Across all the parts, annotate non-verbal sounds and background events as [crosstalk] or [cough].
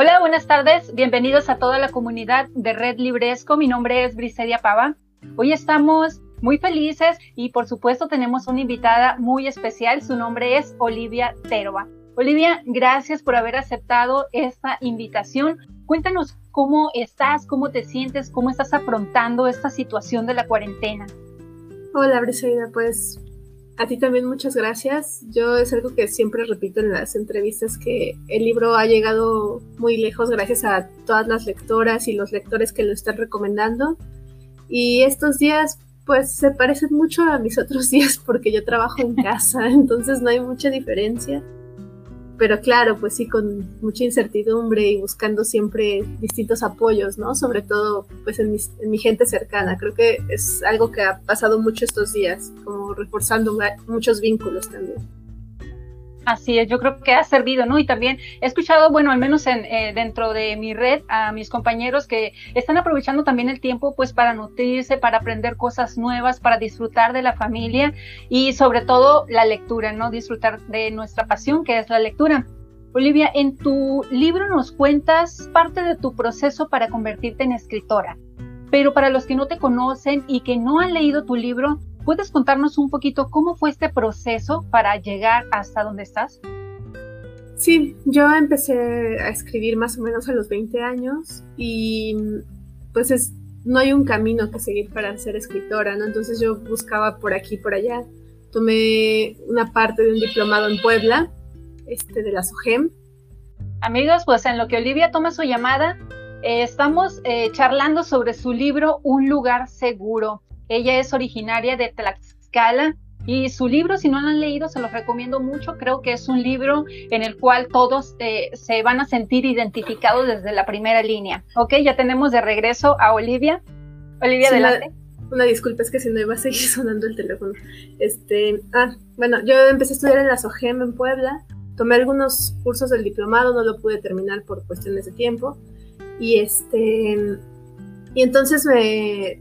Hola, buenas tardes. Bienvenidos a toda la comunidad de Red Libresco. Mi nombre es Brisedia Pava. Hoy estamos muy felices y por supuesto tenemos una invitada muy especial. Su nombre es Olivia Terova. Olivia, gracias por haber aceptado esta invitación. Cuéntanos cómo estás, cómo te sientes, cómo estás afrontando esta situación de la cuarentena. Hola, Briseida, pues a ti también muchas gracias. Yo es algo que siempre repito en las entrevistas que el libro ha llegado muy lejos gracias a todas las lectoras y los lectores que lo están recomendando. Y estos días pues se parecen mucho a mis otros [laughs] días porque yo trabajo en casa, [laughs] entonces no hay mucha diferencia pero claro, pues sí, con mucha incertidumbre y buscando siempre distintos apoyos, ¿no? Sobre todo, pues en, en, mi gente cercana. Creo que es algo que ha pasado mucho estos días, como reforzando muchos vínculos también. Así es, yo creo que ha servido, ¿no? Y también he escuchado, bueno, al menos en, eh, dentro de mi red, a mis compañeros que están aprovechando también el tiempo, pues, para nutrirse, para aprender cosas nuevas, para disfrutar de la familia y sobre todo la lectura, ¿no? Disfrutar de nuestra pasión, que es la lectura. Olivia, en tu libro nos cuentas parte de tu proceso para convertirte en escritora. Pero para los que no te conocen y que no han leído tu libro, ¿Puedes contarnos un poquito cómo fue este proceso para llegar hasta donde estás? Sí, yo empecé a escribir más o menos a los 20 años y pues es, no hay un camino que seguir para ser escritora, ¿no? Entonces yo buscaba por aquí, por allá. Tomé una parte de un diplomado en Puebla, este de la SOGEM. Amigos, pues en lo que Olivia toma su llamada, eh, estamos eh, charlando sobre su libro Un lugar seguro. Ella es originaria de Tlaxcala y su libro, si no lo han leído, se los recomiendo mucho. Creo que es un libro en el cual todos eh, se van a sentir identificados desde la primera línea. Ok, ya tenemos de regreso a Olivia. Olivia, adelante. Una, disculpa, es que si no iba a seguir [laughs] sonando el teléfono. Este, ah, bueno, yo empecé a estudiar en la SOGEM en Puebla. Tomé algunos cursos del diplomado, no lo pude terminar por cuestiones de tiempo. Y este, y entonces me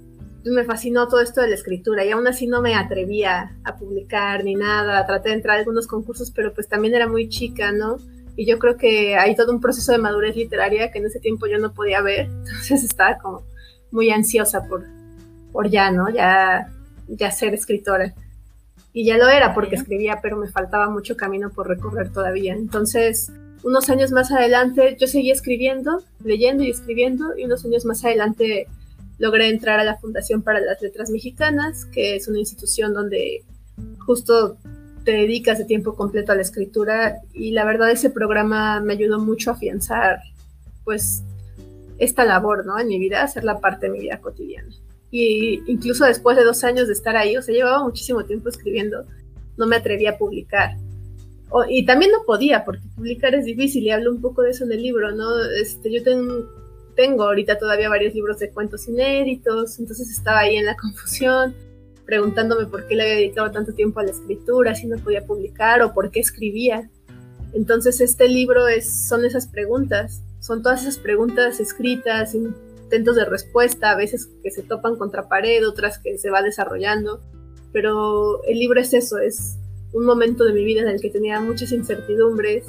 me fascinó todo esto de la escritura y aún así no me atrevía a publicar ni nada, traté de entrar a algunos concursos, pero pues también era muy chica, ¿no? Y yo creo que hay todo un proceso de madurez literaria que en ese tiempo yo no podía ver, [laughs] entonces estaba como muy ansiosa por, por ya, ¿no? Ya, ya ser escritora. Y ya lo era porque escribía, pero me faltaba mucho camino por recorrer todavía. Entonces, unos años más adelante, yo seguía escribiendo, leyendo y escribiendo, y unos años más adelante logré entrar a la Fundación para las Letras Mexicanas, que es una institución donde justo te dedicas de tiempo completo a la escritura y la verdad ese programa me ayudó mucho a afianzar pues esta labor, ¿no? En mi vida, hacerla parte de mi vida cotidiana. Y incluso después de dos años de estar ahí, o sea, llevaba muchísimo tiempo escribiendo, no me atrevía a publicar. y también no podía, porque publicar es difícil, y hablo un poco de eso en el libro, ¿no? Este, yo tengo tengo ahorita todavía varios libros de cuentos inéditos, entonces estaba ahí en la [laughs] confusión, preguntándome por qué le había dedicado tanto tiempo a la escritura, si no podía publicar o por qué escribía. Entonces este libro es, son esas preguntas, son todas esas preguntas escritas, intentos de respuesta, a veces que se topan contra pared, otras que se va desarrollando, pero el libro es eso, es un momento de mi vida en el que tenía muchas incertidumbres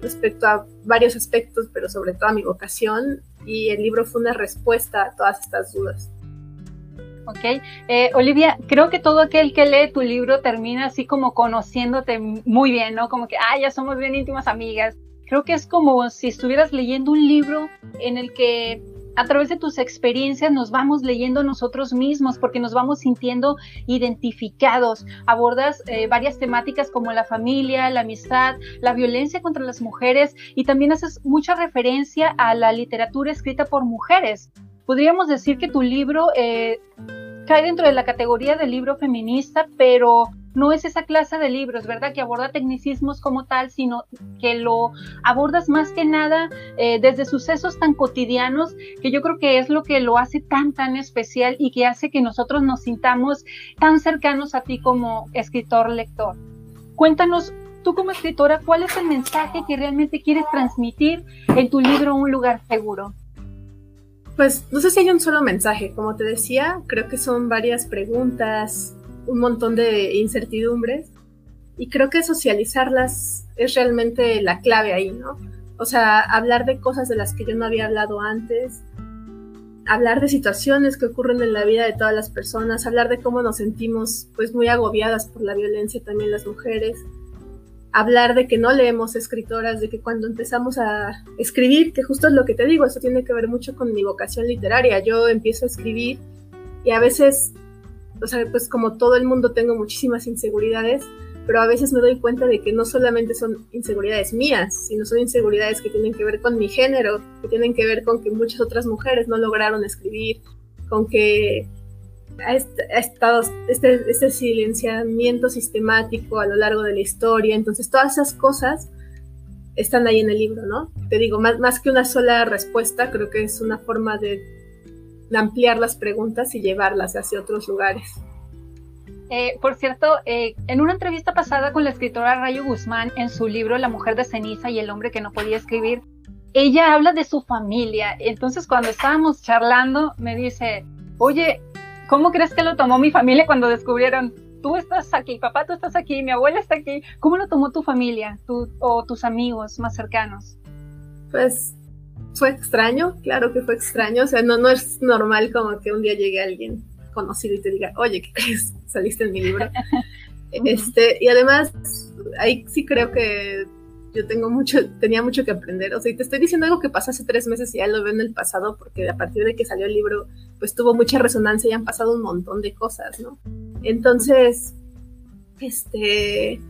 respecto a varios aspectos, pero sobre todo a mi vocación y el libro fue una respuesta a todas estas dudas. Ok, eh, Olivia, creo que todo aquel que lee tu libro termina así como conociéndote muy bien, ¿no? Como que, ah, ya somos bien íntimas amigas. Creo que es como si estuvieras leyendo un libro en el que a través de tus experiencias nos vamos leyendo nosotros mismos porque nos vamos sintiendo identificados. Abordas eh, varias temáticas como la familia, la amistad, la violencia contra las mujeres y también haces mucha referencia a la literatura escrita por mujeres. Podríamos decir que tu libro eh, cae dentro de la categoría de libro feminista, pero no es esa clase de libros, ¿verdad? Que aborda tecnicismos como tal, sino que lo abordas más que nada eh, desde sucesos tan cotidianos que yo creo que es lo que lo hace tan, tan especial y que hace que nosotros nos sintamos tan cercanos a ti como escritor, lector. Cuéntanos tú como escritora, ¿cuál es el mensaje que realmente quieres transmitir en tu libro Un lugar seguro? Pues no sé si hay un solo mensaje, como te decía, creo que son varias preguntas, un montón de incertidumbres y creo que socializarlas es realmente la clave ahí, ¿no? O sea, hablar de cosas de las que yo no había hablado antes, hablar de situaciones que ocurren en la vida de todas las personas, hablar de cómo nos sentimos pues muy agobiadas por la violencia también las mujeres, hablar de que no leemos escritoras, de que cuando empezamos a escribir, que justo es lo que te digo, eso tiene que ver mucho con mi vocación literaria, yo empiezo a escribir y a veces, o sea, pues como todo el mundo tengo muchísimas inseguridades, pero a veces me doy cuenta de que no solamente son inseguridades mías, sino son inseguridades que tienen que ver con mi género, que tienen que ver con que muchas otras mujeres no lograron escribir, con que ha, estado este, este silenciamiento sistemático a lo largo de la historia, entonces todas esas cosas están ahí en el libro, ¿no? Te digo, más, más que una sola respuesta, creo que es una forma de ampliar las preguntas y llevarlas hacia otros lugares. Eh, por cierto, eh, en una entrevista pasada con la escritora Rayo Guzmán en su libro La mujer de ceniza y el hombre que no podía escribir, ella habla de su familia. Entonces, cuando estábamos charlando, me dice, oye, ¿cómo crees que lo tomó mi familia cuando descubrieron, tú estás aquí, papá, tú estás aquí, mi abuela está aquí? ¿Cómo lo tomó tu familia tú, o tus amigos más cercanos? Pues fue extraño, claro que fue extraño. O sea, no, no es normal como que un día llegue alguien conocido y te diga, oye, ¿qué crees? [laughs] Saliste en mi libro. [laughs] este, y además, ahí sí creo que yo tengo mucho, tenía mucho que aprender. O sea, y te estoy diciendo algo que pasó hace tres meses y ya lo veo en el pasado, porque a partir de que salió el libro, pues tuvo mucha resonancia y han pasado un montón de cosas, ¿no? Entonces, este,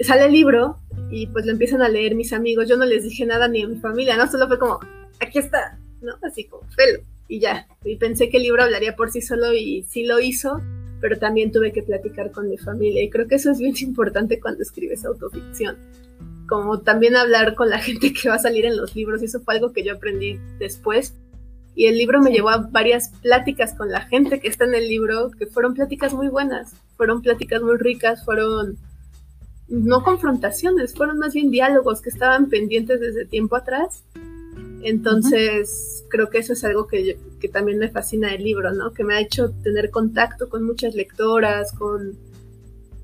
sale el libro y pues lo empiezan a leer mis amigos. Yo no les dije nada ni a mi familia, ¿no? Solo fue como, aquí está, ¿no? Así como, pelo y ya. Y pensé que el libro hablaría por sí solo y sí lo hizo, pero también tuve que platicar con mi familia y creo que eso es bien importante cuando escribes autoficción. Como también hablar con la gente que va a salir en los libros, y eso fue algo que yo aprendí después. Y el libro me llevó a varias pláticas con la gente que está en el libro, que fueron pláticas muy buenas, fueron pláticas muy ricas, fueron no confrontaciones, fueron más bien diálogos que estaban pendientes desde tiempo atrás entonces, creo que eso es algo que, que también me fascina del libro, ¿no? Que me ha hecho tener contacto con muchas lectoras, con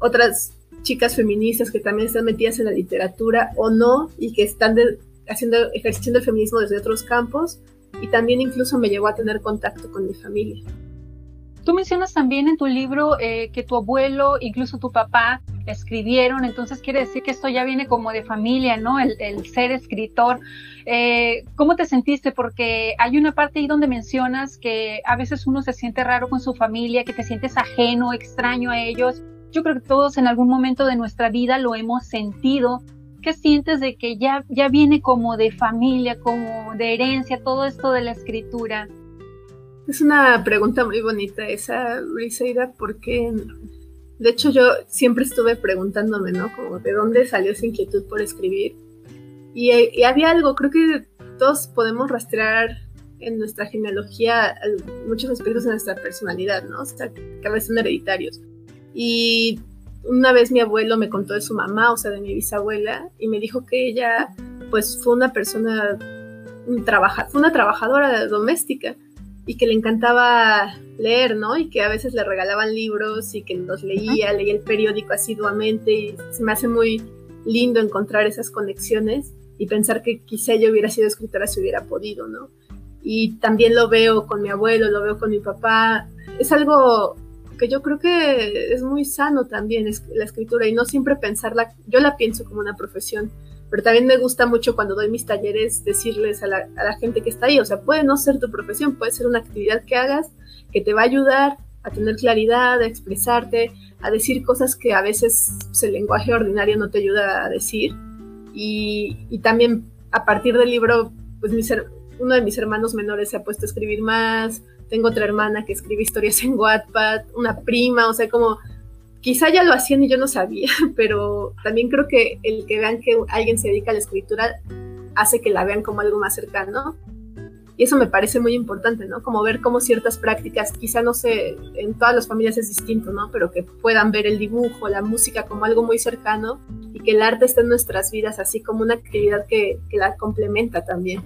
otras chicas feministas que también están metidas en la literatura o no y que están haciendo, ejerciendo el feminismo desde otros campos y también incluso me llevó a tener contacto con mi familia. Tú mencionas también en tu libro eh, que tu abuelo, incluso tu papá, escribieron, entonces quiere decir que esto ya viene como de familia, ¿no? El, ser escritor. Eh, ¿Cómo te sentiste? Porque hay una parte ahí donde mencionas que a veces uno se siente raro con su familia, que te sientes ajeno, extraño a ellos. Yo creo que todos en algún momento de nuestra vida lo hemos sentido. ¿Qué sientes de que ya, ya viene como de familia, como de herencia, todo esto de la escritura? Es una pregunta muy bonita esa, Briseida, porque de hecho yo siempre estuve preguntándome, ¿no? Como de dónde salió esa inquietud por escribir. Y, había algo, creo que todos podemos rastrear en nuestra genealogía muchos aspectos de nuestra personalidad, ¿no? O sea, que a veces son hereditarios. Y una vez mi abuelo me contó de su mamá, o sea, de mi bisabuela, y me dijo que ella, pues, fue una persona, un fue una trabajadora doméstica y que le encantaba leer, ¿no? Y que a veces le regalaban libros y que los leía, leía el periódico asiduamente y se me hace muy lindo encontrar esas conexiones y pensar que quizá yo hubiera sido escritora si hubiera podido, ¿no? Y también lo veo con mi abuelo, lo veo con mi papá. Es algo que yo creo que es muy sano también la escritura y no siempre pensarla, yo la pienso como una profesión, pero también me gusta mucho cuando doy mis talleres decirles a la, a la, gente que está ahí, o sea, puede no ser tu profesión, puede ser una actividad que hagas que te va a ayudar a tener claridad, a expresarte, a decir cosas que a veces el lenguaje ordinario no te ayuda a decir. Y, y también a partir del libro, pues uno de mis hermanos menores se ha puesto a escribir más, tengo otra hermana que escribe historias en Wattpad, una prima, o sea, como quizá ya lo hacían y yo no sabía, [laughs] pero también creo que el que vean que alguien se dedica a la escritura hace que la vean como algo más cercano. Y eso me parece muy importante, ¿no? Como ver cómo ciertas prácticas, quizá no sé, en todas las familias es distinto, ¿no? Pero que puedan ver el dibujo, la música como algo muy cercano y que el arte esté en nuestras vidas así como una actividad que, que la complementa también.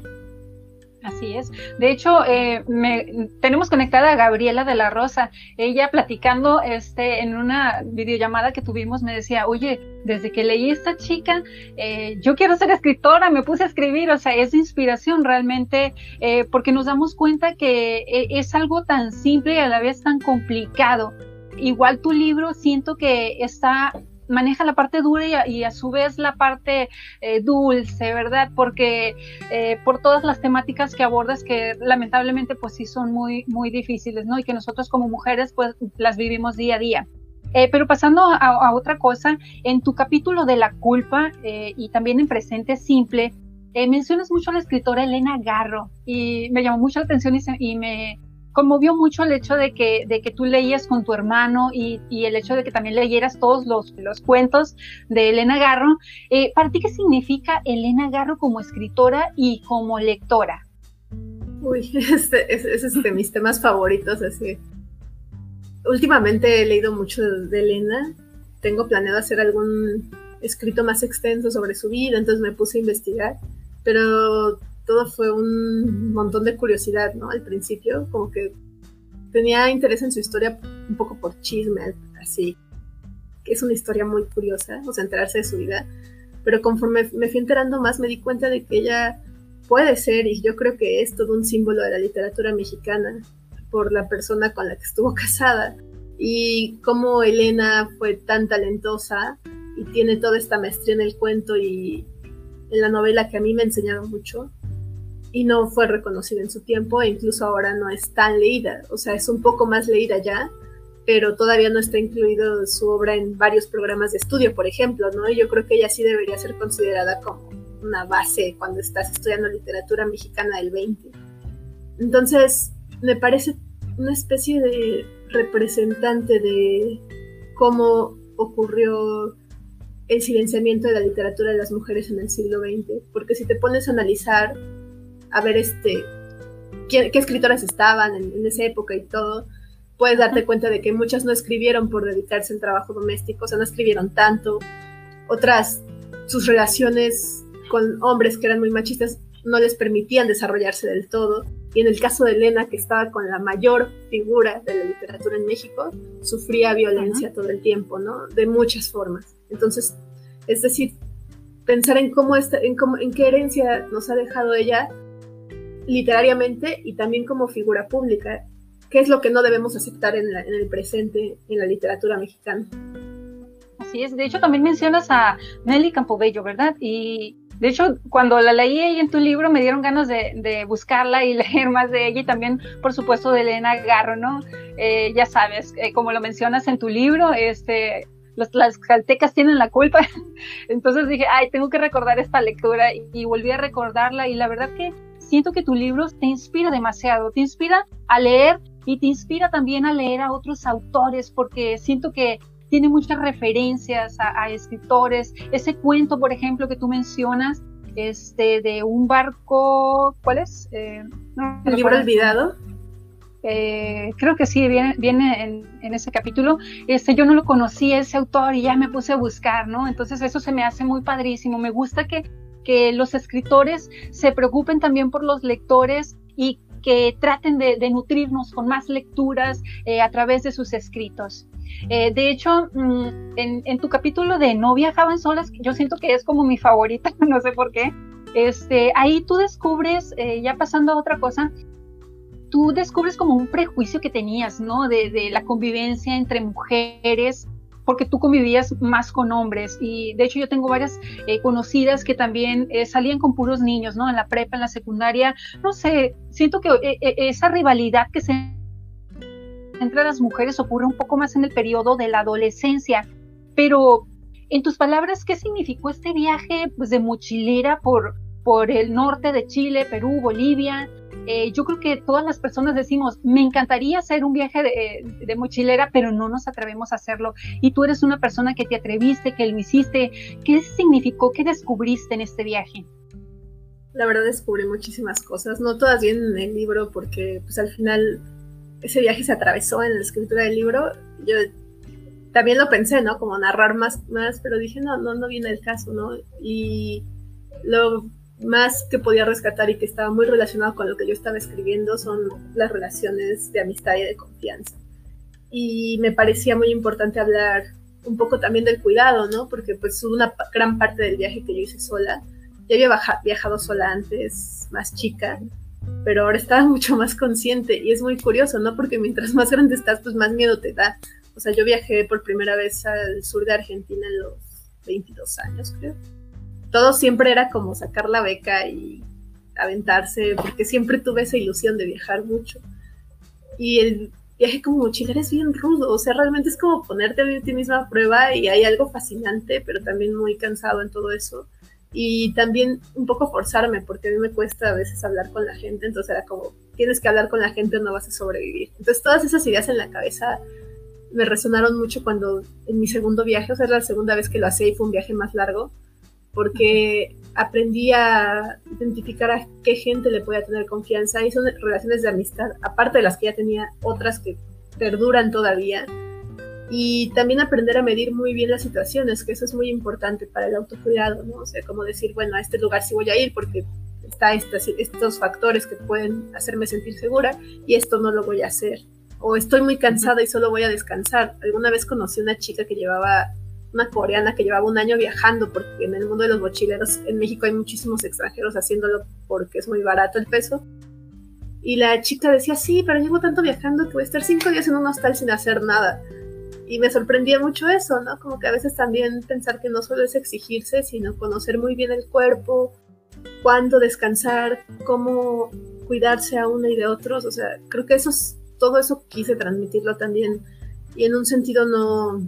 Así es. De hecho, eh, me, tenemos conectada a Gabriela de la Rosa. Ella platicando este, en una videollamada que tuvimos me decía, oye, desde que leí esta chica, eh, yo quiero ser escritora, me puse a escribir, o sea, es inspiración realmente, eh, porque nos damos cuenta que es algo tan simple y a la vez tan complicado. Igual tu libro siento que está maneja la parte dura y a, su vez la parte eh, dulce, ¿verdad? Porque eh, por todas las temáticas que abordas que lamentablemente pues sí son muy, muy difíciles, ¿no? Y que nosotros como mujeres pues las vivimos día a día. Eh, pero pasando a, otra cosa, en tu capítulo de la culpa y también en presente simple, mencionas mucho a la escritora Elena Garro y me llamó mucho la atención y me, conmovió mucho el hecho de que, de que tú leías con tu hermano y, el hecho de que también leyeras todos los, los cuentos de Elena Garro. Eh, ¿Para ti qué significa Elena Garro como escritora y como lectora? Uy, [laughs] este, es, es este, mis temas favoritos. Así. Últimamente he leído mucho de Elena. Tengo planeado hacer algún escrito más extenso sobre su vida, entonces me puse a investigar. Pero todo fue un montón de curiosidad, ¿no? Al principio, como que tenía interés en su historia un poco por chisme, así. Que es una historia muy curiosa, o sea, enterarse de su vida. Pero conforme me fui enterando más, me di cuenta de que ella puede ser, y yo creo que es todo un símbolo de la literatura mexicana, por la persona con la que estuvo [laughs] casada. Y cómo Elena fue tan talentosa y tiene toda esta maestría en el cuento y en la novela que a mí me enseñaron mucho y no fue reconocida en su tiempo e incluso ahora no es tan leída, o sea, es un poco más leída ya, pero todavía no está incluido su obra en varios programas de estudio, por ejemplo, ¿no? Yo creo que ella sí debería ser considerada como una base cuando estás estudiando literatura mexicana del 20. Entonces, me parece una especie de representante de cómo ocurrió el silenciamiento de la literatura de las mujeres en el siglo XX, porque si te pones a analizar a ver este qué, escritoras estaban en, esa época y todo, puedes darte cuenta de que muchas no escribieron por dedicarse al trabajo doméstico, o sea, no escribieron tanto. Otras, sus relaciones con hombres que eran muy machistas no les permitían desarrollarse del todo. Y en el caso de Elena, que estaba con la mayor figura de la literatura en México, sufría violencia todo el tiempo, ¿no? De muchas formas. Entonces, es decir, pensar en cómo, está, en, cómo, en qué herencia nos ha dejado ella literariamente y también como figura pública, que es lo que no debemos aceptar en, el presente en la literatura mexicana. Así es, de hecho también mencionas a Nelly Campobello, ¿verdad? Y de hecho, cuando la leí en tu libro me dieron ganas de, buscarla y [laughs] leer más de ella y también, por supuesto, de Elena Garro, ¿no? Eh, ya sabes, eh, como lo mencionas en tu libro, este, las caltecas tienen la culpa. [laughs] Entonces dije, ay, tengo que recordar esta lectura y, volví a recordarla y la verdad que siento que tu libro te inspira demasiado, te inspira a leer y te inspira también a leer a otros autores porque siento que tiene muchas referencias a, escritores. Ese cuento, por ejemplo, que tú mencionas, este, de un barco, ¿cuál es? Eh, ¿El libro olvidado? Eh, creo que sí, viene, viene en, en, ese capítulo. Este, yo no lo conocía ese autor y ya me puse a buscar, ¿no? Entonces eso se me hace muy padrísimo. Me gusta que que los escritores se preocupen también por los lectores y que traten de, nutrirnos con más lecturas eh, a través de sus escritos. Eh, de hecho, mm, en, tu capítulo de No viajaban solas, yo siento que es como mi favorita, [laughs] no sé por qué. Este, ahí tú descubres, eh, ya pasando a otra cosa, tú descubres como un prejuicio que tenías, ¿no? De, de la convivencia entre mujeres porque tú convivías más con hombres. Y de hecho yo tengo varias eh, conocidas que también eh, salían con puros niños, ¿no? En la prepa, en la secundaria, no sé, siento que eh, esa rivalidad que se entre las mujeres ocurre un poco más en el periodo de la adolescencia, pero en tus palabras, ¿qué significó este viaje pues, de mochilera por, por el norte de Chile, Perú, Bolivia? Eh, yo creo que todas las personas decimos, me encantaría hacer un viaje de, mochilera, pero no nos atrevemos a hacerlo. Y tú eres una persona que te atreviste, que lo hiciste. ¿Qué significó? ¿Qué descubriste en este viaje? La verdad descubrí muchísimas cosas, no todas vienen en el libro porque pues al final ese viaje se atravesó en la escritura del libro. Yo también lo pensé, ¿no? Como narrar más, más, pero dije, no, no, no viene el caso, ¿no? Y lo más que podía rescatar y que estaba muy relacionado con lo que yo estaba escribiendo son las relaciones de amistad y de confianza. Y me parecía muy importante hablar un poco también del cuidado, ¿no? Porque pues una gran parte del viaje que yo hice sola, ya había viajado sola antes, más chica, pero ahora estaba [laughs] mucho más consciente y es muy curioso, ¿no? Porque mientras más grande estás, pues más miedo te da. O sea, yo viajé por primera vez al sur de Argentina en los 22 años, creo. Todo siempre era como sacar la beca y aventarse, porque siempre tuve esa ilusión de viajar mucho. Y el viaje como mochilera es bien rudo, o sea, realmente es como ponerte a ti misma a prueba y hay algo fascinante, pero también muy cansado en todo eso y también un poco forzarme, porque a mí me cuesta a veces hablar con la gente, entonces era como, tienes que hablar con la gente o no vas a sobrevivir. Entonces todas esas ideas en la cabeza me resonaron mucho cuando en mi segundo viaje, o sea, era la segunda vez que lo hacía y fue un viaje más largo, porque aprendí a identificar a qué gente le podía tener confianza y son relaciones de amistad, aparte de las que ya tenía, otras que perduran todavía y también aprender a medir muy bien las situaciones, que eso es muy importante para el autocuidado, ¿no? O sea, como decir, bueno, a este lugar sí voy a ir porque está estos, estos factores que pueden hacerme sentir segura y esto no lo voy a hacer. O estoy muy cansada y solo voy a descansar. Alguna vez conocí una chica que llevaba, una coreana que llevaba un año viajando, porque en el mundo de los mochileros en México hay muchísimos extranjeros haciéndolo porque es muy barato el peso. Y la chica decía, sí, pero llevo tanto viajando que voy a estar cinco días en un hostal sin hacer nada y me sorprendía mucho eso, ¿no? Como que a veces también pensar que no solo es exigirse, sino conocer muy bien el cuerpo, cuándo descansar, cómo cuidarse a uno y de otros, o sea, creo que eso es, todo eso quise transmitirlo también y en un sentido no,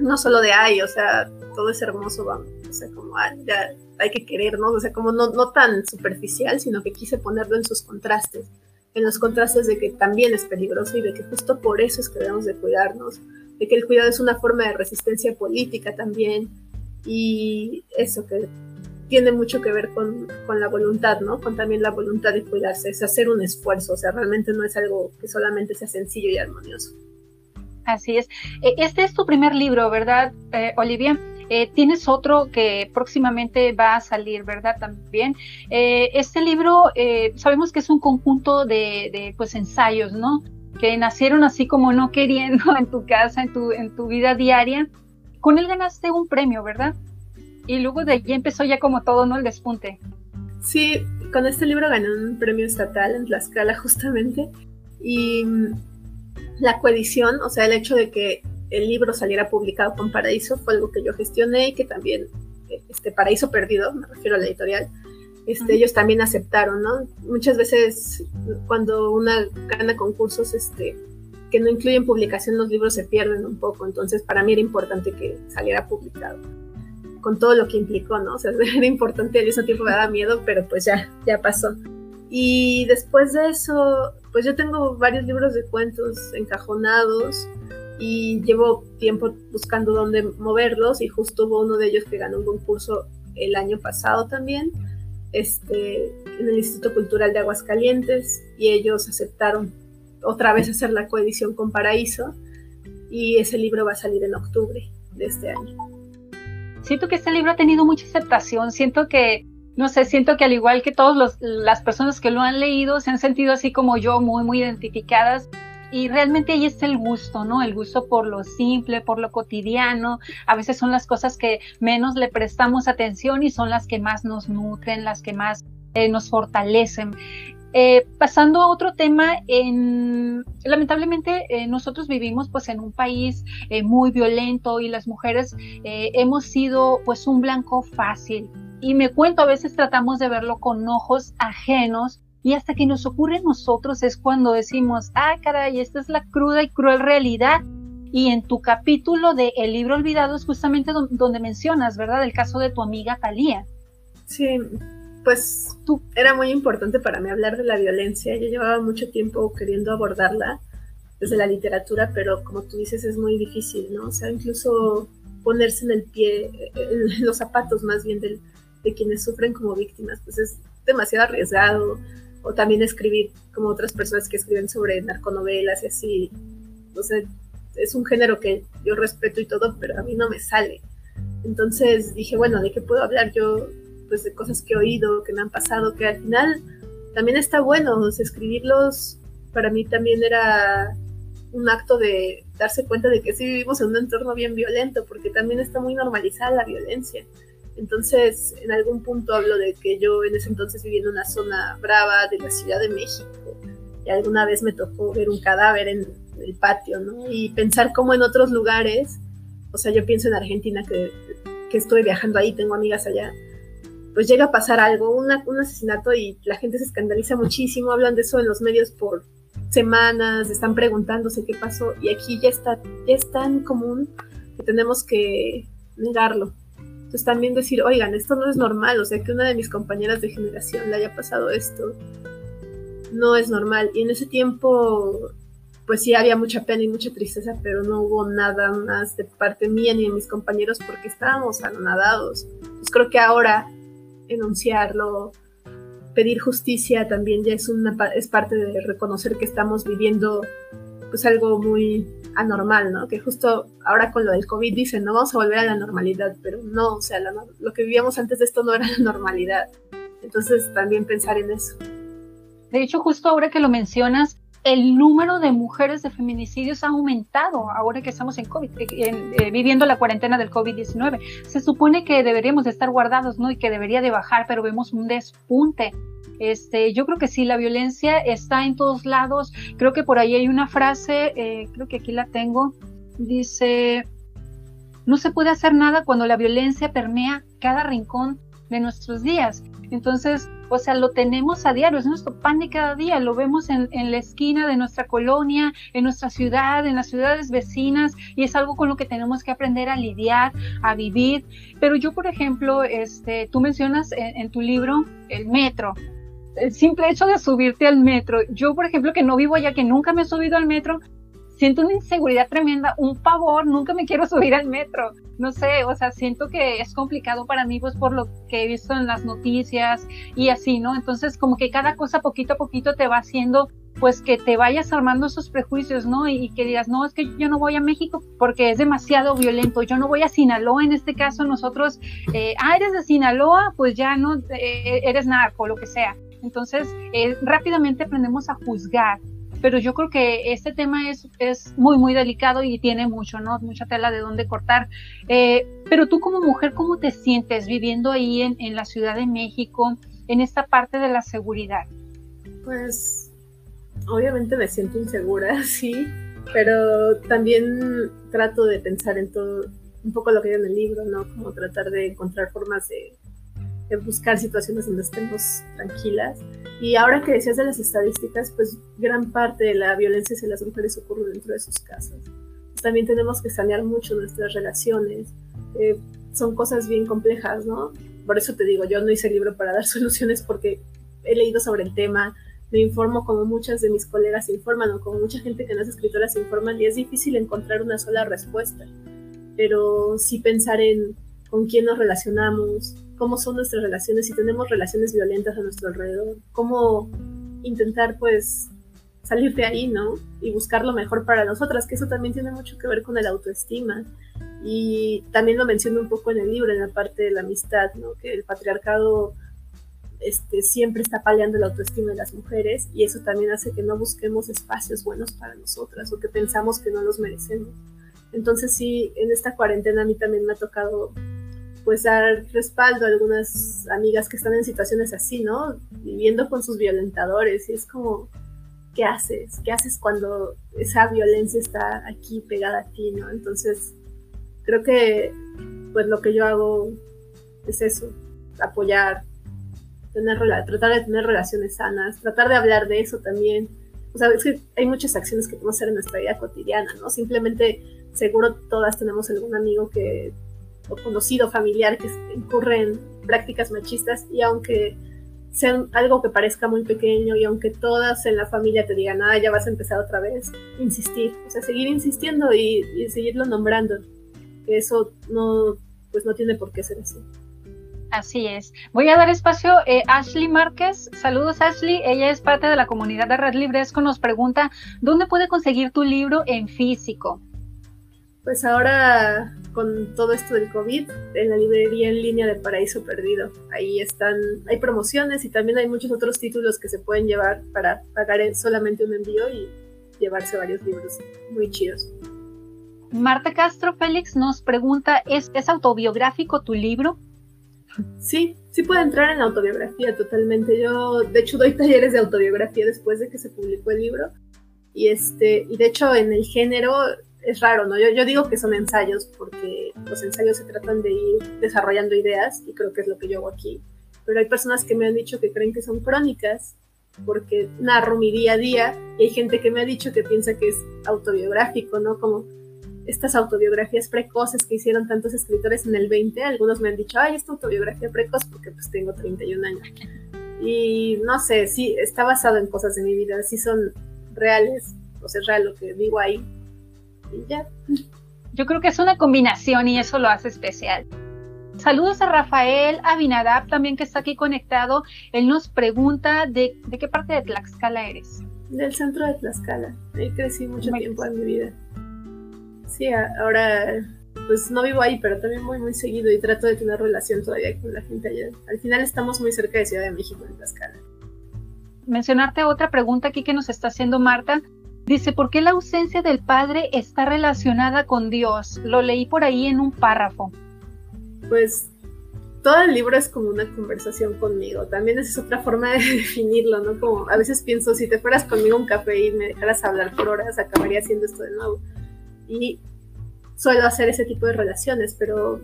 no solo de ay, o sea, todo es hermoso, vamos, o sea, como hay que querernos, o sea, como no, no tan superficial, sino que quise ponerlo en sus contrastes, en los contrastes de que también es peligroso y de que justo por eso es que debemos de cuidarnos, de que el cuidado es una forma de resistencia política también y eso que tiene mucho que ver con, con, la voluntad, ¿no? Con también la voluntad de cuidarse, es hacer un esfuerzo, o sea, realmente no es algo que solamente sea sencillo y armonioso. Así es. E, este es tu primer libro, ¿verdad, eh, Olivia? Eh, tienes otro que próximamente va a salir, ¿verdad? También. Eh, este libro, sabemos que es un conjunto de, de, pues, ensayos, ¿no? que nacieron así como no queriendo [laughs] en tu casa, en tu, en tu vida diaria. Con él ganaste un premio, ¿verdad? Y luego de allí empezó ya como todo, ¿no? El despunte. Sí, con este libro gané un premio estatal en Tlaxcala [laughs] justamente. Y la coedición, o sea, el hecho de que el libro saliera publicado con Paraíso fue algo que yo gestioné y que también, este Paraíso Perdido, me refiero a la editorial, este, ellos también aceptaron, ¿no? Muchas veces cuando una gana concursos este, que no incluyen publicación, los libros se pierden un poco, entonces para mí era importante que saliera publicado, con todo lo que implicó, ¿no? O sea, [laughs] era importante, al mismo tiempo me daba miedo, pero pues ya, ya pasó. Y después de eso, pues yo tengo varios libros de cuentos encajonados y llevo tiempo buscando dónde moverlos y justo hubo uno de ellos que ganó un concurso el año pasado también este, en el Instituto Cultural de Aguascalientes y ellos aceptaron otra vez hacer la coedición con Paraíso y ese libro va a salir en octubre de este año. Siento que este libro ha tenido mucha aceptación, siento que, no sé, siento que al igual que todas las personas que lo han leído se han sentido así como yo, muy, muy identificadas y realmente ahí está el gusto, ¿no? El gusto por lo simple, por lo cotidiano. A veces son las cosas que menos le prestamos atención y son las que más nos nutren, las que más eh, nos fortalecen. Eh, pasando a otro tema, en, lamentablemente eh, nosotros vivimos pues en un país muy violento y las mujeres hemos sido pues un blanco fácil. Y me cuento, a veces tratamos de verlo con ojos ajenos y hasta que nos ocurre a nosotros es cuando decimos, ah, caray, esta es la cruda y cruel realidad. Y en tu capítulo de El libro olvidado es justamente donde, mencionas, ¿verdad? El caso de tu amiga Talía. Sí, pues tú era muy importante para mí hablar de la violencia. Yo llevaba mucho tiempo queriendo abordarla desde la literatura, pero como tú dices es muy difícil, ¿no? O sea, incluso ponerse en el pie, en los zapatos más bien de quienes sufren como víctimas, pues es demasiado arriesgado o también escribir como otras personas que escriben sobre narconovelas y así. No sé, es un género que yo respeto y todo, pero a mí no me sale. Entonces dije, bueno, ¿de qué puedo hablar? Yo pues de cosas que he oído, que me han pasado, que al final también está bueno, escribirlos para mí también era un acto de darse cuenta de que sí vivimos en un entorno bien violento, porque también está muy normalizada la violencia. Entonces, en algún punto hablo de que yo en ese entonces vivía en una zona brava de la Ciudad de México y alguna vez me tocó ver un cadáver en el patio, ¿no? Y pensar cómo en otros lugares, o sea, yo pienso en Argentina que, que estoy viajando ahí, tengo amigas allá, pues llega a pasar algo, un asesinato y la gente se escandaliza muchísimo, hablan de eso en los medios por semanas, están preguntándose qué pasó y aquí ya está, ya es tan común que tenemos que negarlo. Entonces también decir, oigan, esto no es normal, o sea, que una de mis compañeras de generación le haya pasado esto, no es normal. Y en ese tiempo, pues sí había mucha pena y mucha tristeza, pero no hubo nada más de parte mía ni de mis compañeros porque estábamos anonadados. Pues creo que ahora enunciarlo, pedir justicia también ya es, una, es parte de reconocer que estamos viviendo pues algo muy anormal, ¿no? Que justo ahora con lo del COVID dicen, no vamos a volver a la normalidad, pero no, o sea, lo que vivíamos antes de esto no era la normalidad. Entonces también pensar en eso. De hecho, justo ahora que lo mencionas, el número de mujeres de feminicidios ha aumentado ahora que estamos en COVID, eh, viviendo la cuarentena del COVID-19. Se supone que deberíamos de estar guardados, ¿no? Y que debería de bajar, pero vemos un despunte. Este, yo creo que sí, la violencia está en todos lados. Creo que por ahí hay una frase, eh, creo que aquí la tengo, dice, no se puede hacer nada cuando la violencia permea cada rincón de nuestros días. Entonces, o sea, lo tenemos a diario, es nuestro pan de cada día, lo vemos en, la esquina de nuestra colonia, en nuestra ciudad, en las ciudades vecinas, y es algo con lo que tenemos que aprender a lidiar, a vivir. Pero yo, por ejemplo, este, tú mencionas en, tu libro el metro, el simple hecho de subirte al metro. Yo, por ejemplo, que no vivo allá, que nunca me he subido al metro, siento una inseguridad tremenda, un pavor, nunca me quiero [laughs] subir al metro. No sé, o sea, siento que es complicado para mí, pues por lo que he visto en las noticias y así, ¿no? Entonces, como que cada cosa poquito a poquito te va haciendo, pues que te vayas armando esos prejuicios, ¿no? Y, que digas, no, es que yo no voy a México porque es demasiado violento, yo no voy a Sinaloa, en este caso nosotros, eh, ah, eres de Sinaloa, pues ya no, eh, eres narco, lo que sea. Entonces, eh, rápidamente aprendemos a juzgar pero yo creo que este tema es, es muy, muy delicado y tiene mucho, ¿no? Mucha tela de dónde cortar. Eh, pero tú como mujer, ¿cómo te sientes viviendo ahí en, en la Ciudad de México, en esta parte de la seguridad? Pues obviamente me siento insegura, [laughs] sí, pero también trato de pensar en todo, un poco lo que hay en el libro, ¿no? Como tratar de encontrar formas de buscar situaciones donde estemos tranquilas. Y ahora que decías de las estadísticas, pues gran parte de la violencia hacia las mujeres ocurre dentro de sus casas. También tenemos que sanear mucho nuestras relaciones. Eh, son cosas bien complejas, ¿no? Por eso te digo, yo no hice el libro para dar [laughs] soluciones porque he leído sobre el tema, me informo como muchas de mis colegas se informan o como mucha gente que no es escritora se informan y es difícil encontrar una sola respuesta. Pero sí pensar en con quién nos relacionamos, cómo son nuestras relaciones, si tenemos relaciones violentas a nuestro alrededor, cómo intentar pues salir de ahí, ¿no? Y buscar lo mejor para nosotras, que eso también tiene mucho que ver con el autoestima. Y también lo menciono un poco en el libro, en la parte de la amistad, ¿no? Que el patriarcado este, siempre está paliando la autoestima de las mujeres y eso también hace que no busquemos espacios buenos para nosotras o que pensamos que no los merecemos. Entonces sí, en esta cuarentena a mí también me ha tocado pues dar respaldo a algunas amigas que están en situaciones así, ¿no? Viviendo con sus violentadores y es como, ¿qué haces? ¿Qué haces cuando esa violencia está aquí pegada a ti, ¿no? Entonces, creo que pues lo que yo hago es eso, apoyar, tener, tratar de tener relaciones sanas, tratar de hablar de eso también. O sea, es que hay muchas acciones que podemos hacer en nuestra vida cotidiana, ¿no? Simplemente, seguro todas tenemos algún amigo que o conocido familiar que incurre en prácticas machistas y aunque sea algo que parezca muy pequeño y aunque todas en la familia te digan, ah, ya vas a empezar otra vez, insistir, o sea, seguir insistiendo y, seguirlo nombrando, que eso no, pues no tiene por qué ser así. Así es. Voy a dar espacio a eh, Ashley Márquez. Saludos Ashley. Ella es parte de la comunidad de Red Libresco. Nos pregunta, ¿dónde puede conseguir tu libro en físico? Pues ahora con todo esto del COVID, en la librería en línea de Paraíso Perdido. Ahí están, hay promociones y también hay muchos otros títulos que se pueden llevar para pagar solamente un envío y llevarse varios libros muy chidos. Marta Castro Félix nos pregunta, ¿es, ¿es autobiográfico tu libro? Sí, sí puede entrar en la autobiografía totalmente. Yo, de hecho, doy talleres de autobiografía después de que se publicó el libro. Y este, y de hecho, en el género es raro, ¿no? Yo, yo digo que son ensayos porque los ensayos se tratan de ir desarrollando ideas y creo que es lo que yo hago aquí. Pero hay personas que me han dicho que creen que son crónicas porque narro mi día a día y hay gente que me ha dicho que piensa que es autobiográfico, ¿no? Como estas autobiografías precoces que hicieron tantos escritores en el 20, algunos me han dicho, ay, esta autobiografía precoz porque pues tengo 31 años. Y no sé, sí, está basado en cosas de mi vida, sí son reales, sea, es real lo que digo ahí. Y ya. Yo creo que es una combinación y eso lo hace especial. Saludos a Rafael Abinadab también que está aquí conectado. Él nos pregunta de, de qué parte de Tlaxcala eres. Del centro de Tlaxcala. Ahí crecí mucho tiempo en mi vida sí, ahora pues no vivo ahí, pero también muy, muy seguido y trato de tener relación todavía con la gente allá. Al final estamos muy cerca de Ciudad de México, en Tlaxcala. Mencionarte otra pregunta aquí que nos está haciendo Marta. Dice, ¿por qué la ausencia del padre está relacionada con Dios? Lo leí por ahí en un párrafo. Pues todo el libro es como una conversación conmigo. También esa es otra forma de [laughs] definirlo, ¿no? Como a veces pienso, si te fueras conmigo un café y me dejaras hablar por horas, acabaría haciendo esto de nuevo y suelo hacer ese tipo de relaciones, pero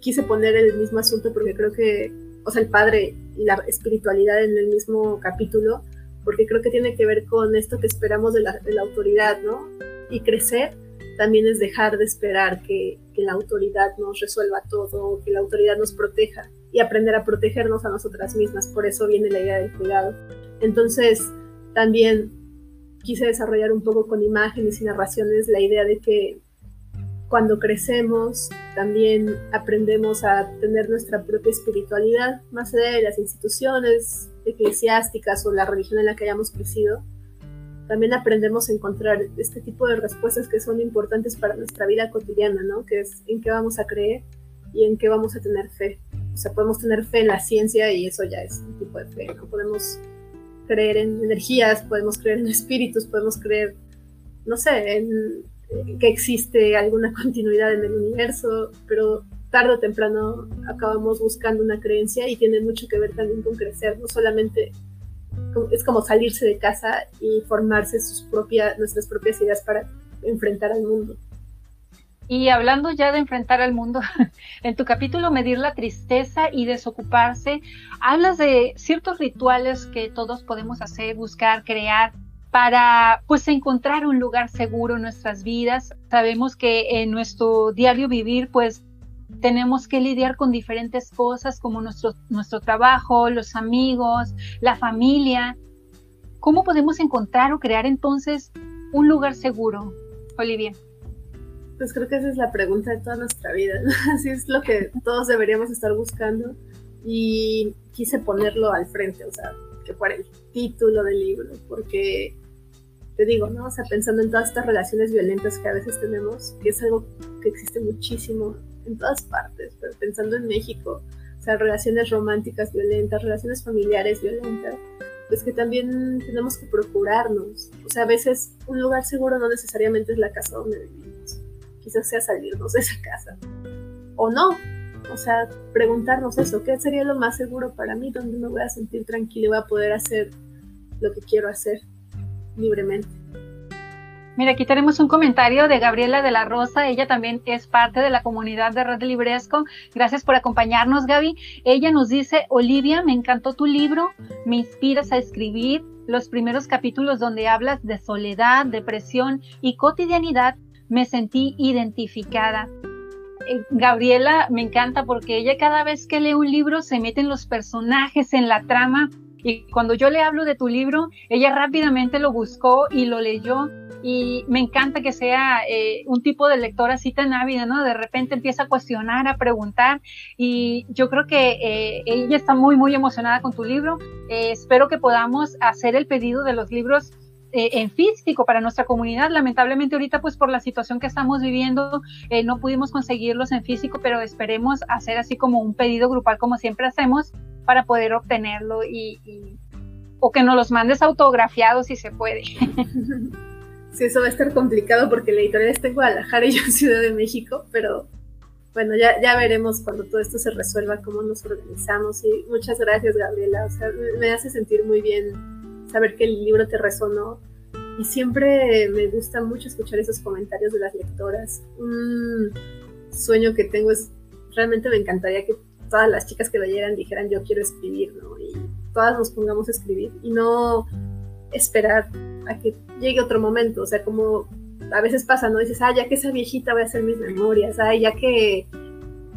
quise poner el mismo asunto porque creo que, o sea, el padre y la espiritualidad en el mismo capítulo, porque creo que tiene que ver con esto que esperamos de la, autoridad, ¿no? Y crecer también es dejar de esperar que, que, la autoridad nos resuelva todo, que la autoridad nos proteja y aprender a protegernos a nosotras mismas. Por eso viene la idea del cuidado. Entonces, también quise desarrollar un poco con imágenes y narraciones la idea de que cuando crecemos también aprendemos a tener nuestra propia espiritualidad, más allá de las instituciones eclesiásticas o la religión en la que hayamos crecido. También aprendemos a encontrar este tipo de respuestas que son importantes para nuestra vida cotidiana, ¿no? Que es en qué vamos a creer y en qué vamos a tener fe. O sea, podemos tener fe en la ciencia y eso ya es un tipo de fe, ¿no? Podemos creer en energías, podemos creer en espíritus, podemos creer, no sé, en que existe alguna [laughs] continuidad en el universo, pero tarde o temprano acabamos buscando una creencia y tiene mucho que ver también con crecer, no solamente es como salirse de casa y formarse sus propias, nuestras propias ideas para enfrentar al mundo. Y hablando ya de enfrentar al mundo, [laughs] en tu capítulo Medir la tristeza y desocuparse, hablas de ciertos rituales que todos podemos hacer, buscar, crear para pues encontrar un lugar seguro en nuestras vidas. Sabemos que en nuestro diario vivir pues tenemos que lidiar con diferentes cosas como nuestro, nuestro trabajo, los amigos, la familia. ¿Cómo podemos encontrar o crear entonces un lugar seguro, Olivia? Pues creo que esa es la pregunta de toda nuestra vida, [laughs] Así es lo que todos deberíamos estar buscando y quise ponerlo al frente, o sea, que fuera el título del libro, porque te digo, ¿no? O sea, pensando en todas estas relaciones violentas que a veces tenemos, que es algo que existe muchísimo en todas partes, pero pensando en México, o sea, relaciones románticas violentas, relaciones familiares violentas, pues que también tenemos que procurarnos. O sea, a veces un lugar seguro no necesariamente es la casa donde vivimos quizás sea salirnos de esa casa. O no. O sea, preguntarnos eso, ¿qué sería lo más seguro para mí? Donde me voy a sentir tranquilo y voy a poder hacer lo que quiero hacer libremente. Mira, aquí tenemos un comentario de Gabriela de la Rosa. Ella también es parte de la comunidad de Red Libresco. Gracias por acompañarnos, Gaby. Ella nos dice, Olivia, me encantó tu libro, me inspiras a escribir. Los primeros capítulos donde hablas de soledad, depresión y cotidianidad me sentí identificada. Eh, Gabriela me encanta porque ella cada vez que lee un libro se mete en los personajes, en la trama. Y cuando yo le hablo de tu libro, ella rápidamente lo buscó y lo leyó. Y me encanta que sea eh, un tipo de lector así tan ávida, ¿no? De repente empieza a cuestionar, a preguntar. Y yo creo que eh, ella está muy, muy emocionada con tu libro. espero que podamos hacer el pedido de los libros eh, en físico para nuestra comunidad. Lamentablemente ahorita pues por la situación que estamos viviendo eh, no pudimos conseguirlos en físico, pero esperemos hacer así como un pedido grupal como siempre hacemos para poder obtenerlo y, o que nos los mandes autografiados si se puede. [laughs] Sí, eso va a estar complicado porque la editorial está en Guadalajara y yo en Ciudad de México, pero bueno, ya, ya veremos cuando todo esto se resuelva, cómo nos organizamos. Y muchas gracias, Gabriela. O sea, me hace sentir muy bien saber que el libro te resonó. Y siempre me gusta mucho escuchar esos comentarios de las lectoras. Un sueño que tengo es, realmente me encantaría que todas las chicas que lo leyeran dijeran yo quiero escribir, ¿no? Y todas nos pongamos a escribir y no esperar a que llegue otro momento. O sea, como a veces pasa, ¿no? Dices, ah, ya que esa viejita voy a hacer mis memorias, ah, ya que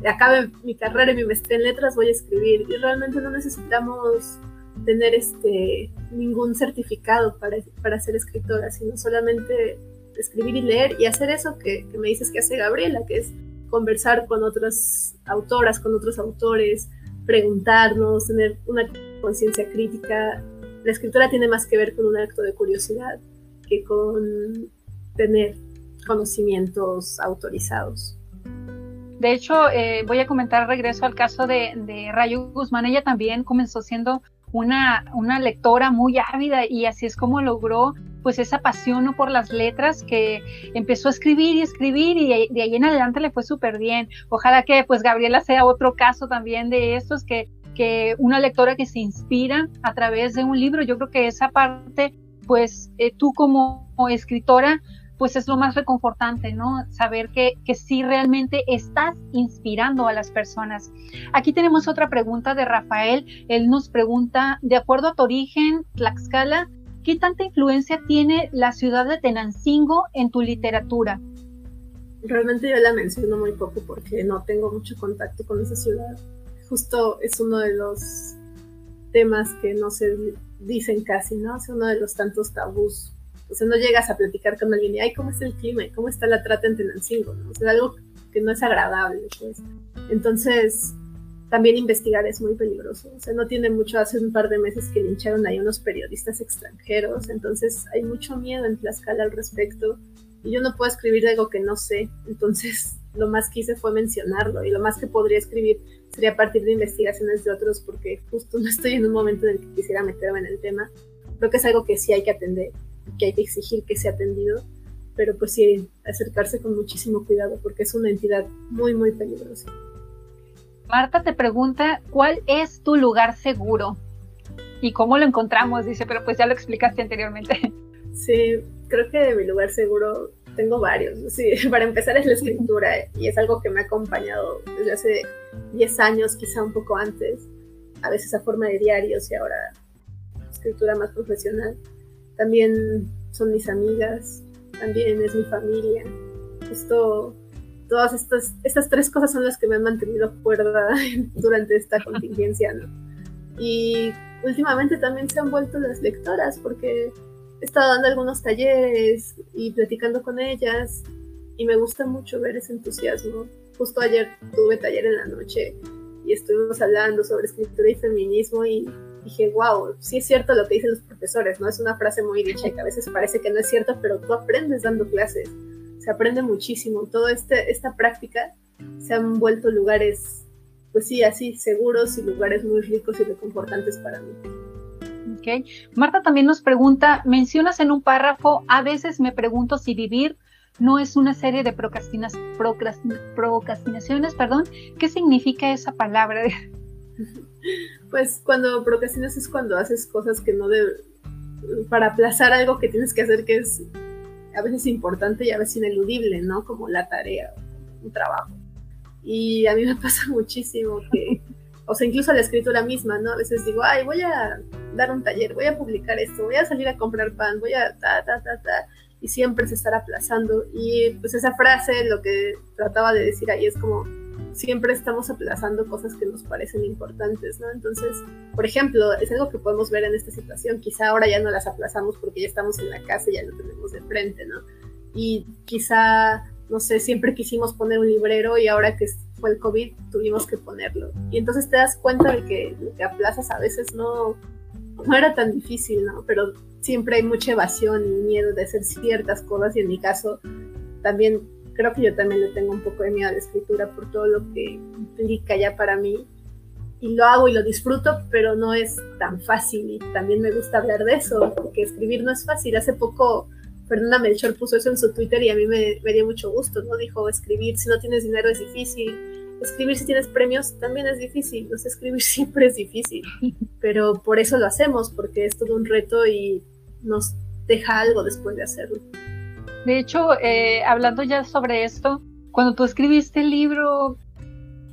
acabe mi carrera y mi maestría en letras voy a escribir. Y realmente no necesitamos tener este ningún certificado para, para ser escritora, sino solamente escribir y leer y hacer eso que, que me dices que hace Gabriela, que es conversar con otras autoras, con otros autores, preguntarnos, tener una conciencia crítica. La escritura tiene más que ver con un acto de curiosidad que con tener conocimientos autorizados. De hecho, eh, voy a comentar regreso al caso de, de, Rayo Guzmán. Ella también comenzó siendo una, una lectora muy ávida y así es como logró pues esa pasión por las letras que empezó a escribir y escribir y de ahí en adelante le fue súper bien. Ojalá que pues Gabriela sea otro caso también de estos que, que una lectora que se inspira a través de un libro. Yo creo que esa parte pues eh, tú como escritora pues es lo más reconfortante, ¿no? Saber que, que sí realmente estás inspirando a las personas. Aquí tenemos otra pregunta de Rafael. Él nos pregunta, de acuerdo a tu origen, Tlaxcala, ¿qué tanta influencia tiene la ciudad de Tenancingo en tu literatura? Realmente yo la menciono muy poco porque no tengo mucho contacto con esa ciudad. Justo es uno de los temas que no se dicen casi, ¿no? Es uno de los tantos tabús o sea, no llegas a platicar con alguien y, ay, ¿cómo es el clima? ¿Cómo está la trata en Tenancingo? ¿no? O sea, algo que no es agradable, pues. Entonces, también investigar es muy peligroso. O sea, no tiene mucho, hace un par de meses que lincharon ahí unos periodistas extranjeros, entonces hay mucho miedo en Tlaxcala al respecto. Y yo no puedo escribir algo que no sé, entonces [laughs] lo más que hice fue mencionarlo y lo más que podría escribir sería a partir de investigaciones de otros porque justo [laughs] no estoy en un momento en el que quisiera meterme en el tema. Creo que es algo que sí hay que atender que hay que exigir que sea atendido, pero pues sí, acercarse con muchísimo cuidado porque es una entidad muy, muy peligrosa. Marta te pregunta, ¿cuál es tu lugar seguro? ¿Y cómo lo encontramos? Dice, pero pues ya lo explicaste anteriormente. [laughs] Sí, creo que mi lugar seguro tengo varios. Sí, [laughs] para empezar es la escritura y es algo que me ha acompañado desde hace 10 años, quizá un poco antes, a veces a forma de diarios y ahora escritura más profesional también son mis amigas, también es mi familia. Esto, todas estas, estas tres cosas son las que me han mantenido cuerda [laughs] durante esta contingencia, ¿no? Y últimamente también se han vuelto las lectoras porque he estado dando algunos talleres y platicando con ellas y me gusta mucho ver ese entusiasmo. Justo ayer tuve taller en la noche y estuvimos hablando sobre escritura y feminismo y dije, wow, sí es cierto lo que dicen los profesores, ¿no? Es una frase muy dicha que a veces parece que no es cierto, pero tú aprendes dando clases, se aprende muchísimo. Toda este, esta práctica se han vuelto lugares, pues sí, así, seguros y lugares muy ricos y reconfortantes para mí. Ok. Marta también nos pregunta, mencionas en un párrafo, a veces me pregunto si vivir no es una serie de procrastinaciones, perdón. ¿Qué significa esa palabra? [laughs] Pues cuando procrastinas es cuando haces cosas que no deben, para aplazar algo que tienes que hacer que es a veces importante y a veces ineludible, ¿no? Como la tarea, un trabajo. Y a mí me [laughs] pasa muchísimo que, o sea, incluso la escritura misma, ¿no? A veces digo, ay, voy a dar un taller, voy a publicar esto, voy a salir a comprar pan, voy a ta, ta, ta, ta, y siempre se estará aplazando. Y pues esa frase, lo que trataba de decir ahí es como, siempre estamos aplazando cosas que nos parecen importantes, ¿no? Entonces, por ejemplo, es algo que podemos ver en esta situación. Quizá ahora ya no las aplazamos porque ya estamos en la casa y ya lo tenemos de frente, ¿no? Y quizá, no sé, siempre quisimos poner un librero y ahora que fue el COVID tuvimos que ponerlo. Y entonces te das cuenta de que lo que aplazas a veces no, no era tan difícil, ¿no? Pero siempre hay mucha evasión y miedo de hacer ciertas cosas y en mi caso también creo que yo también le tengo un poco de miedo a la escritura por todo lo que implica ya para mí y lo hago y lo disfruto, pero no es tan fácil y también me gusta hablar de eso, porque escribir no es fácil. Hace poco Fernanda Melchor puso eso en su Twitter y a mí me, me dio mucho gusto, ¿no? Dijo, escribir si no tienes dinero es difícil, escribir si tienes premios también es difícil, no sé, escribir [laughs] siempre es difícil, pero por eso lo hacemos, porque es todo un reto y nos deja algo después de hacerlo. De hecho, eh, hablando ya sobre esto, cuando tú escribiste el libro,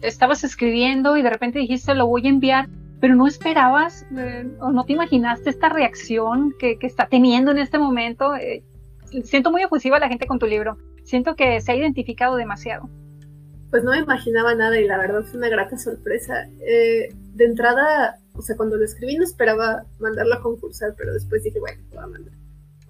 estabas escribiendo y de repente dijiste lo voy a enviar, pero no esperabas eh, o no te imaginaste esta reacción que, está teniendo en este momento. Eh, siento muy efusiva a la gente con tu libro. Siento que se ha identificado demasiado. Pues no me imaginaba nada y la verdad fue una grata sorpresa. Eh, de entrada, o sea, cuando lo escribí no esperaba mandarlo a concursar, pero después dije, bueno, lo voy a mandar.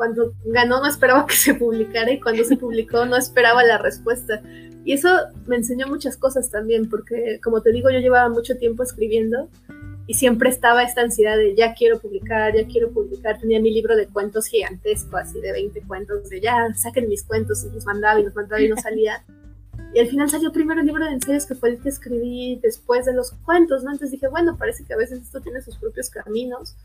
Cuando ganó no esperaba que se publicara y cuando se publicó no esperaba la respuesta. Y eso me enseñó muchas cosas también, porque como te digo, yo llevaba mucho tiempo escribiendo y siempre estaba esta ansiedad de ya quiero publicar, ya quiero publicar. Tenía mi libro de cuentos gigantesco, así de 20 cuentos, de ya saquen mis cuentos y los mandaba y los mandaba y no salía. Y al final salió primero el libro de ensayos que fue el que escribí después de los cuentos, ¿no? Entonces dije, bueno, parece que a veces esto tiene sus propios caminos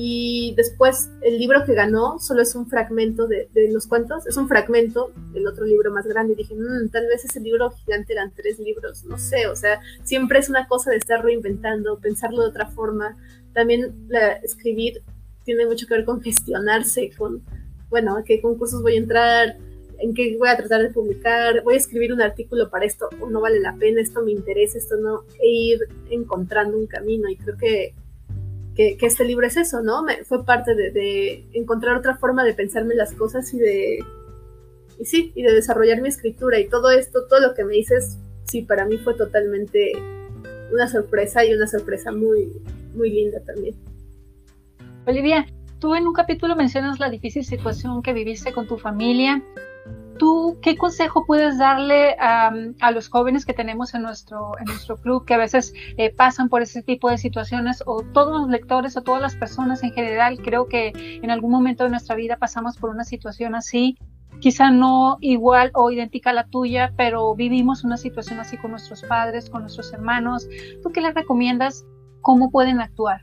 y después el libro que ganó solo es un fragmento de, los cuentos, es un fragmento del otro libro más grande. Y dije, mmm, tal vez ese libro gigante eran tres libros, no sé, o sea, siempre es una cosa de estar reinventando, pensarlo de otra forma. También escribir tiene mucho que ver con gestionarse, con, bueno, a qué concursos voy a entrar, en qué voy a tratar de publicar, voy a escribir un artículo para esto, o no vale la pena, esto me interesa, esto no, e ir encontrando un camino. Y creo que que, este libro es eso, ¿no? Fue parte de, encontrar otra forma de pensarme las cosas y de, y sí, y de desarrollar mi escritura y todo esto, todo lo que me dices, sí, para mí fue totalmente una sorpresa y una sorpresa muy, muy linda también. Olivia, tú en un capítulo mencionas la difícil situación que viviste con tu familia ¿Tú qué consejo puedes darle a los jóvenes que tenemos en nuestro, en nuestro club que a veces eh, pasan por ese tipo de situaciones o todos los lectores o todas las personas en general? Creo que en algún momento de nuestra vida pasamos por una situación así, quizá no igual o idéntica a la tuya, pero vivimos una situación así con nuestros padres, con nuestros hermanos. ¿Tú qué les recomiendas? ¿Cómo pueden actuar?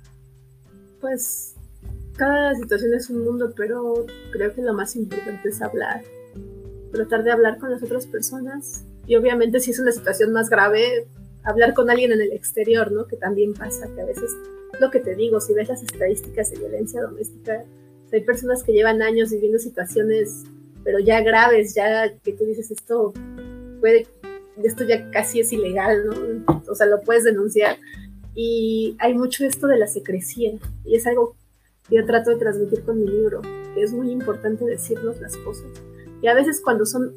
Pues cada situación es un mundo, pero creo que lo más importante es hablar tratar de hablar con las otras personas y obviamente si es una situación más grave, hablar con alguien en el exterior, ¿no? Que también pasa, que a veces, lo que te digo, si ves las estadísticas de violencia doméstica, hay personas que llevan años viviendo situaciones, pero ya graves, ya que tú dices esto puede, esto ya casi es ilegal, ¿no? O sea, lo puedes denunciar. Y hay mucho esto de la secrecía, y es algo que yo trato de transmitir con mi libro, que es muy importante decirnos las cosas y a veces cuando son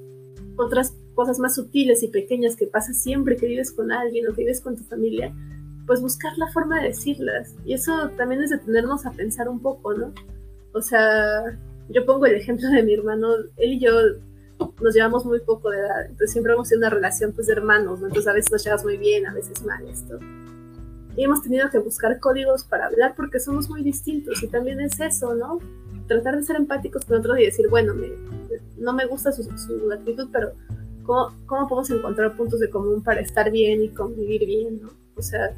otras cosas más sutiles y pequeñas que pasa siempre que vives con alguien o que vives con tu familia, pues buscar la forma de decirlas. Y eso también es detenernos a pensar un poco, ¿no? O sea, yo pongo el ejemplo de mi hermano, él y yo nos llevamos muy poco de edad, entonces siempre hemos tenido una relación pues de hermanos, ¿no? Entonces a veces nos llevas muy bien, a veces mal esto. Y hemos tenido que buscar códigos para hablar porque somos muy distintos y también es eso, ¿no? Tratar de ser empáticos con otros y decir, bueno, no me gusta su, actitud, pero ¿cómo, ¿cómo, podemos encontrar puntos de común para estar bien y convivir bien, ¿no? O sea,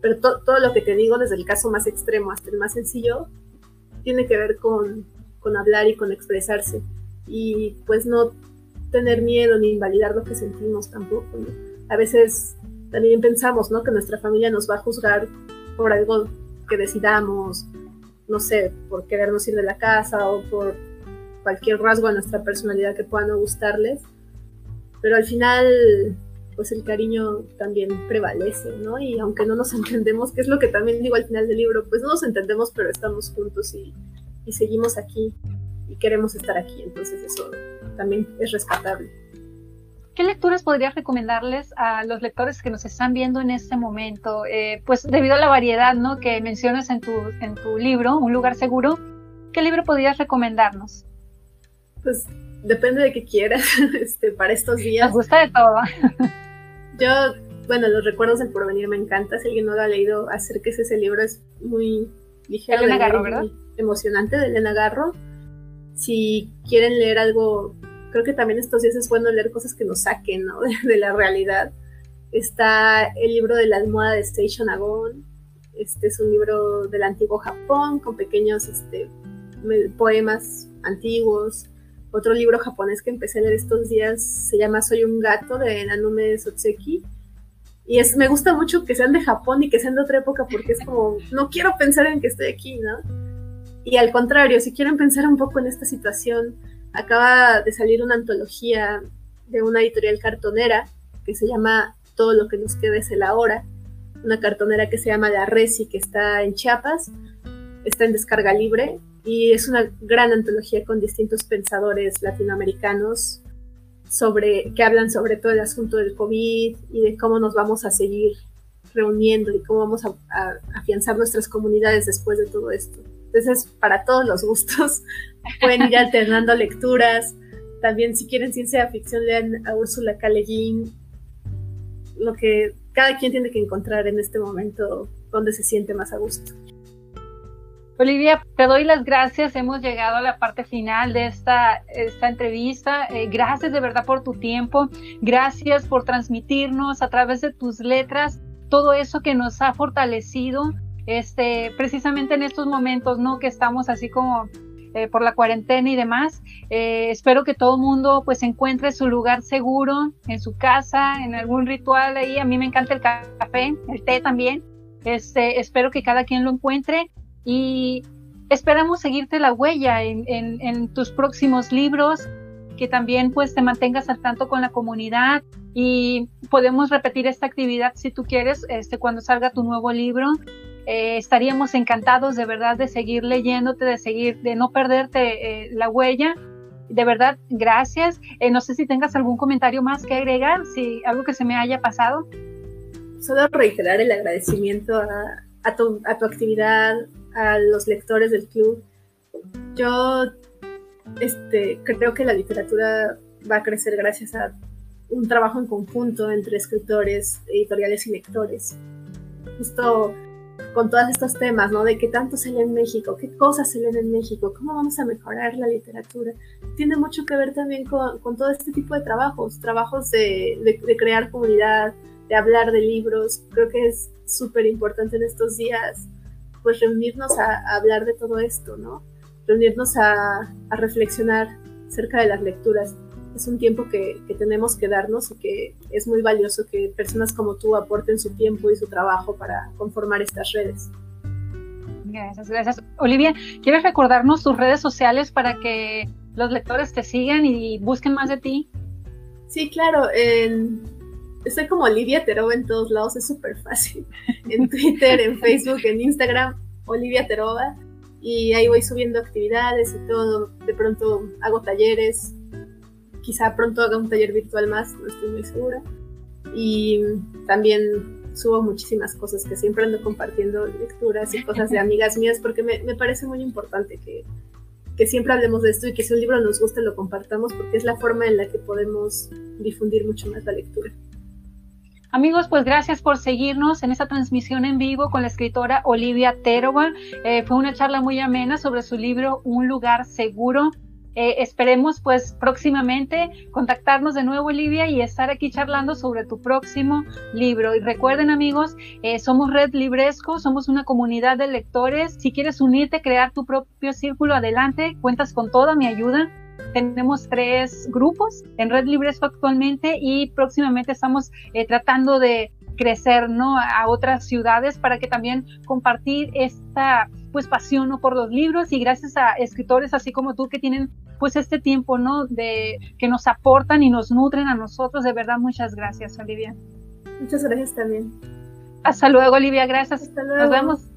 pero todo lo que te digo, desde el caso más extremo hasta el más sencillo, tiene que ver con, con hablar y con expresarse. Y pues no tener miedo ni invalidar lo que sentimos tampoco, ¿no? A veces también pensamos, ¿no? Que nuestra familia nos va a juzgar por algo que decidamos, no sé, por querernos ir de la casa o por cualquier rasgo de nuestra personalidad que pueda no gustarles, pero al final pues el cariño también prevalece, ¿no? Y aunque no nos [laughs] entendemos, que es lo que también digo al final del libro, pues no nos entendemos, pero estamos juntos y, y seguimos aquí y queremos estar aquí, entonces eso también es rescatable. ¿Qué lecturas podrías recomendarles a los lectores que nos están viendo en este momento? Eh, pues debido a la variedad ¿no? que mencionas en tu, en tu libro, Un lugar seguro, ¿qué libro podrías recomendarnos? Pues depende de qué quieras [laughs] este, para estos días. Nos gusta de todo. [laughs] Yo, bueno, Los Recuerdos del Porvenir me encanta. Si alguien no lo ha leído, acérquese ese libro, es muy ligero. De ¿verdad? emocionante de Elena Garro. Si quieren leer algo, creo que también estos días es bueno leer cosas que nos saquen ¿no? [laughs] de, la realidad. Está el libro de la almohada de Station Agon. Este es un libro del antiguo Japón con pequeños este, poemas antiguos. Otro libro japonés que empecé a leer estos días se llama Soy un gato de Nanume Sotseki. Y es, me gusta mucho que sean de Japón y que sean de otra época porque es como, no quiero pensar en que estoy aquí, ¿no? Y al contrario, si quieren pensar un poco en esta situación, acaba de salir una antología de una editorial cartonera que se llama Todo lo que nos queda es el ahora, una cartonera que se llama La Resi, que está en Chiapas, está en descarga libre y es una gran antología con distintos pensadores latinoamericanos sobre que hablan sobre todo el asunto del COVID y de cómo nos vamos a seguir reuniendo y cómo vamos a, afianzar nuestras comunidades después de todo esto. Entonces, para todos los gustos, pueden ir alternando lecturas. También, si quieren ciencia ficción, lean a Úrsula K. Lo que cada quien tiene que encontrar en este momento donde se siente más a gusto. Olivia, te doy las gracias. Hemos llegado a la parte final de esta, esta entrevista. Eh, gracias de verdad por tu tiempo. Gracias por transmitirnos a través de tus letras todo eso que nos ha fortalecido este, precisamente en estos momentos, ¿no? Que estamos así como eh, por la cuarentena y demás. Eh, espero que todo el mundo pues encuentre su lugar seguro en su casa, en algún ritual ahí. A mí me encanta el café, el té también. Este, espero que cada quien lo encuentre y esperamos seguirte la huella en, tus próximos libros, que también pues te mantengas al tanto con la comunidad y podemos repetir esta actividad si tú quieres este, cuando salga tu nuevo libro. Eh, estaríamos encantados de verdad de seguir leyéndote, de seguir, de no perderte eh, la huella. De verdad, gracias. Eh, no sé si tengas algún comentario más que agregar, si algo que se me haya pasado. Solo reiterar el agradecimiento a, tu, a tu actividad, a los lectores del club. Yo este, creo que la literatura va a crecer gracias a un trabajo en conjunto entre escritores, editoriales y lectores. Justo con todos estos temas, ¿no? De qué tanto se lee en México, qué cosas se leen en México, cómo vamos a mejorar la literatura. Tiene mucho que ver también con, todo este tipo de trabajos, trabajos de, crear comunidad, de hablar de libros. Creo que es súper importante en estos días pues reunirnos a, hablar de todo esto, ¿no? Reunirnos a, reflexionar acerca de las lecturas. Es un tiempo que, tenemos que darnos y que es muy valioso que personas como tú aporten su tiempo y su trabajo para conformar estas redes. Gracias, gracias. Olivia, ¿quieres recordarnos tus redes sociales para que los lectores te sigan y busquen más de ti? Sí, claro. En, estoy como Olivia Teroba en todos lados, es súper fácil. [laughs] En Twitter, en Facebook, en Instagram, Olivia Teroba. Y ahí voy subiendo actividades y todo. De pronto hago talleres. Quizá pronto haga un taller virtual más, no estoy muy segura. Y también subo muchísimas cosas que siempre ando compartiendo lecturas y cosas de [laughs] amigas mías porque me, me parece muy importante que, que siempre hablemos de esto y que si un libro nos gusta lo compartamos porque es la forma en la que podemos difundir mucho más la lectura. Amigos, pues gracias por seguirnos en esta transmisión en vivo con la escritora Olivia Terova. Eh, fue una charla muy amena sobre su libro Un lugar seguro. Eh, esperemos pues próximamente contactarnos de nuevo Olivia y estar aquí charlando sobre tu próximo libro. Y recuerden amigos, eh, somos Red Libresco, somos una comunidad de lectores. Si quieres unirte, crear tu propio círculo, adelante, cuentas con toda mi ayuda. Tenemos tres grupos en Red Libresco actualmente y próximamente estamos eh, tratando de crecer ¿no? a otras ciudades para que también compartir esta pues pasión por los libros y gracias a escritores así como tú que tienen pues este tiempo no de que nos aportan y nos nutren a nosotros. De verdad muchas gracias Olivia. Muchas gracias también. Hasta luego Olivia. Gracias. Hasta luego. nos vemos